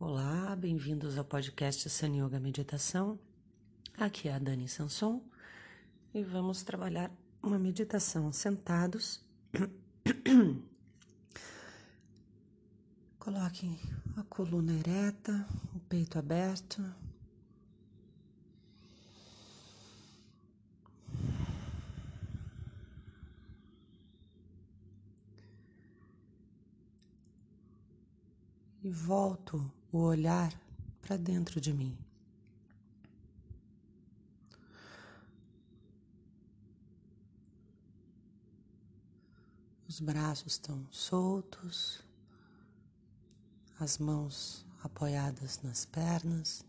Olá, bem-vindos ao podcast Sun Yoga Meditação. Aqui é a Dani Sanson e vamos trabalhar uma meditação sentados. Coloquem a coluna ereta, o peito aberto. E volto o olhar para dentro de mim. Os braços estão soltos, as mãos apoiadas nas pernas.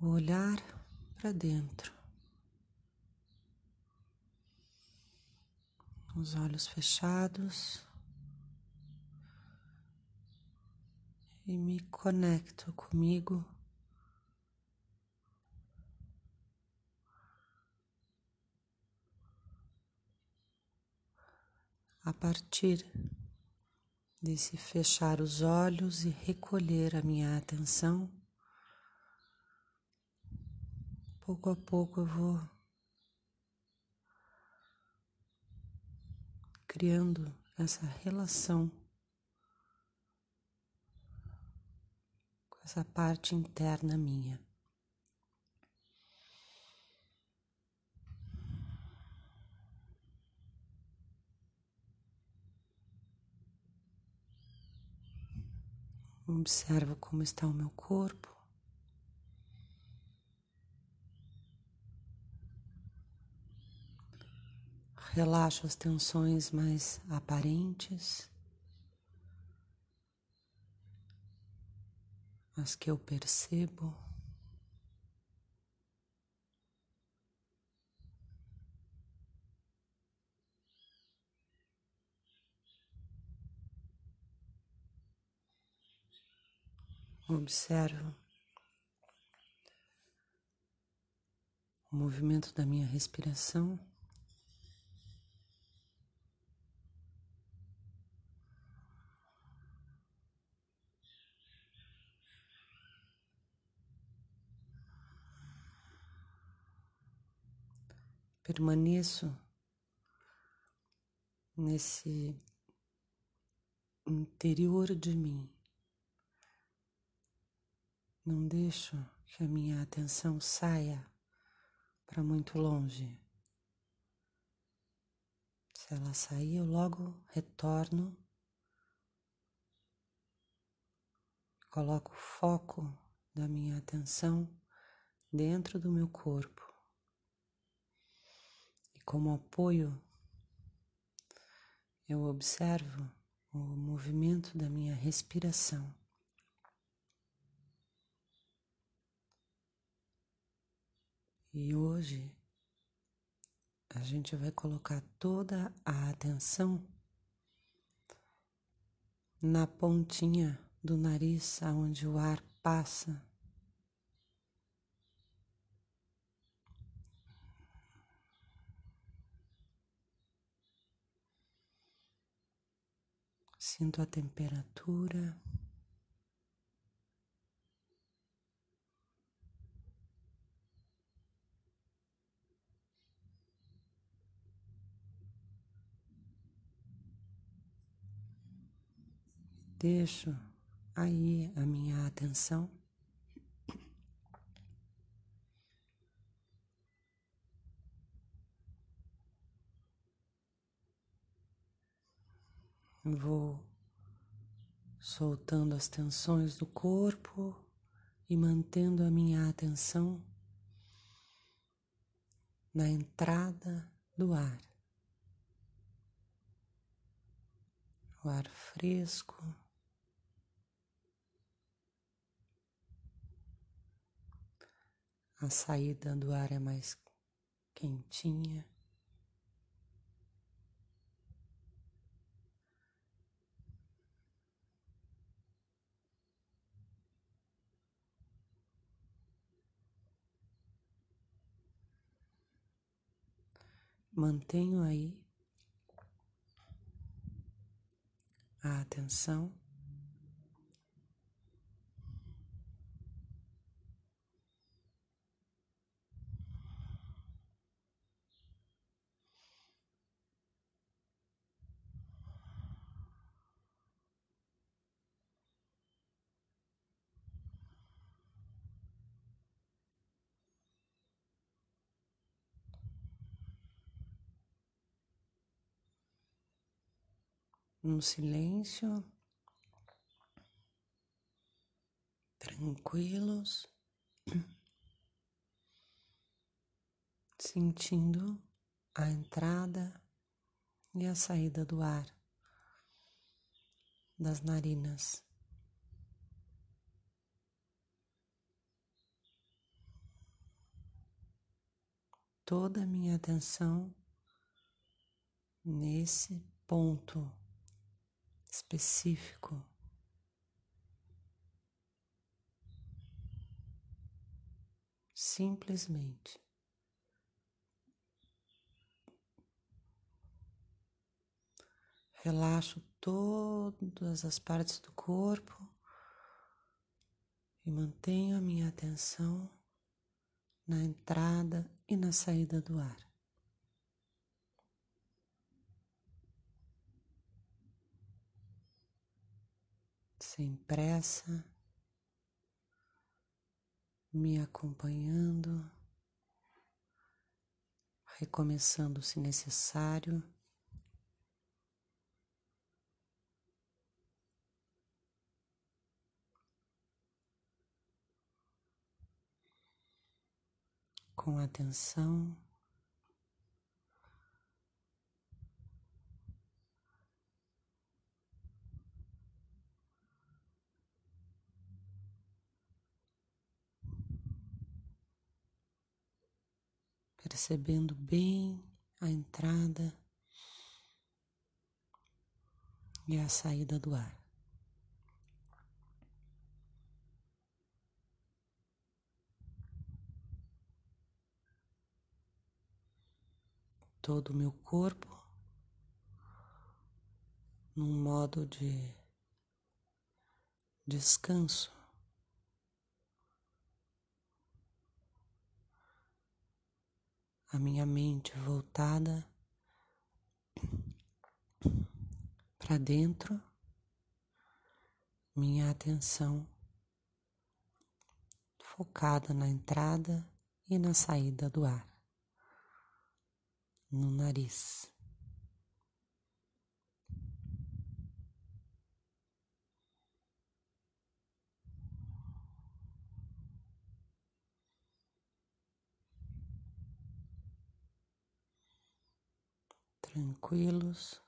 O olhar para dentro. Os olhos fechados e me conecto comigo. A partir desse fechar os olhos e recolher a minha atenção, pouco a pouco eu vou criando essa relação com essa parte interna minha. Observo como está o meu corpo. Relaxo as tensões mais aparentes, as que eu percebo. Observo o movimento da minha respiração. Permaneço nesse interior de mim. Não deixo que a minha atenção saia para muito longe. Se ela sair, eu logo retorno, coloco o foco da minha atenção dentro do meu corpo como apoio, eu observo o movimento da minha respiração. E hoje a gente vai colocar toda a atenção na pontinha do nariz, aonde o ar passa Sinto a temperatura. Deixo aí a minha atenção. Vou soltando as tensões do corpo e mantendo a minha atenção na entrada do ar. O ar fresco. A saída do ar é mais quentinha. mantenho aí a atenção. No silêncio, tranquilos, sentindo a entrada e a saída do ar das narinas. Toda a minha atenção nesse ponto específico. Simplesmente relaxo todas as partes do corpo e mantenho a minha atenção na entrada e na saída do ar. Sem pressa, me acompanhando, recomeçando se necessário. Com atenção. Percebendo bem a entrada e a saída do ar. Todo o meu corpo num modo de descanso. A minha mente voltada para dentro, minha atenção focada na entrada e na saída do ar, no nariz. Tranquilos.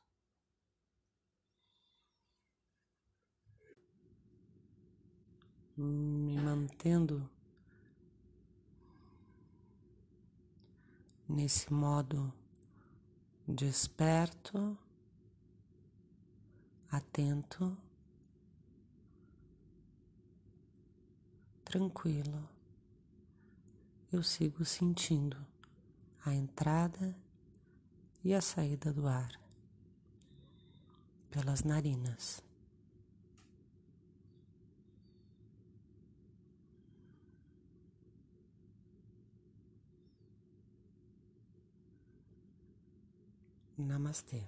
Me mantendo nesse modo desperto, atento, tranquilo. Eu sigo sentindo a entrada e a saída do ar pelas narinas. Namastê.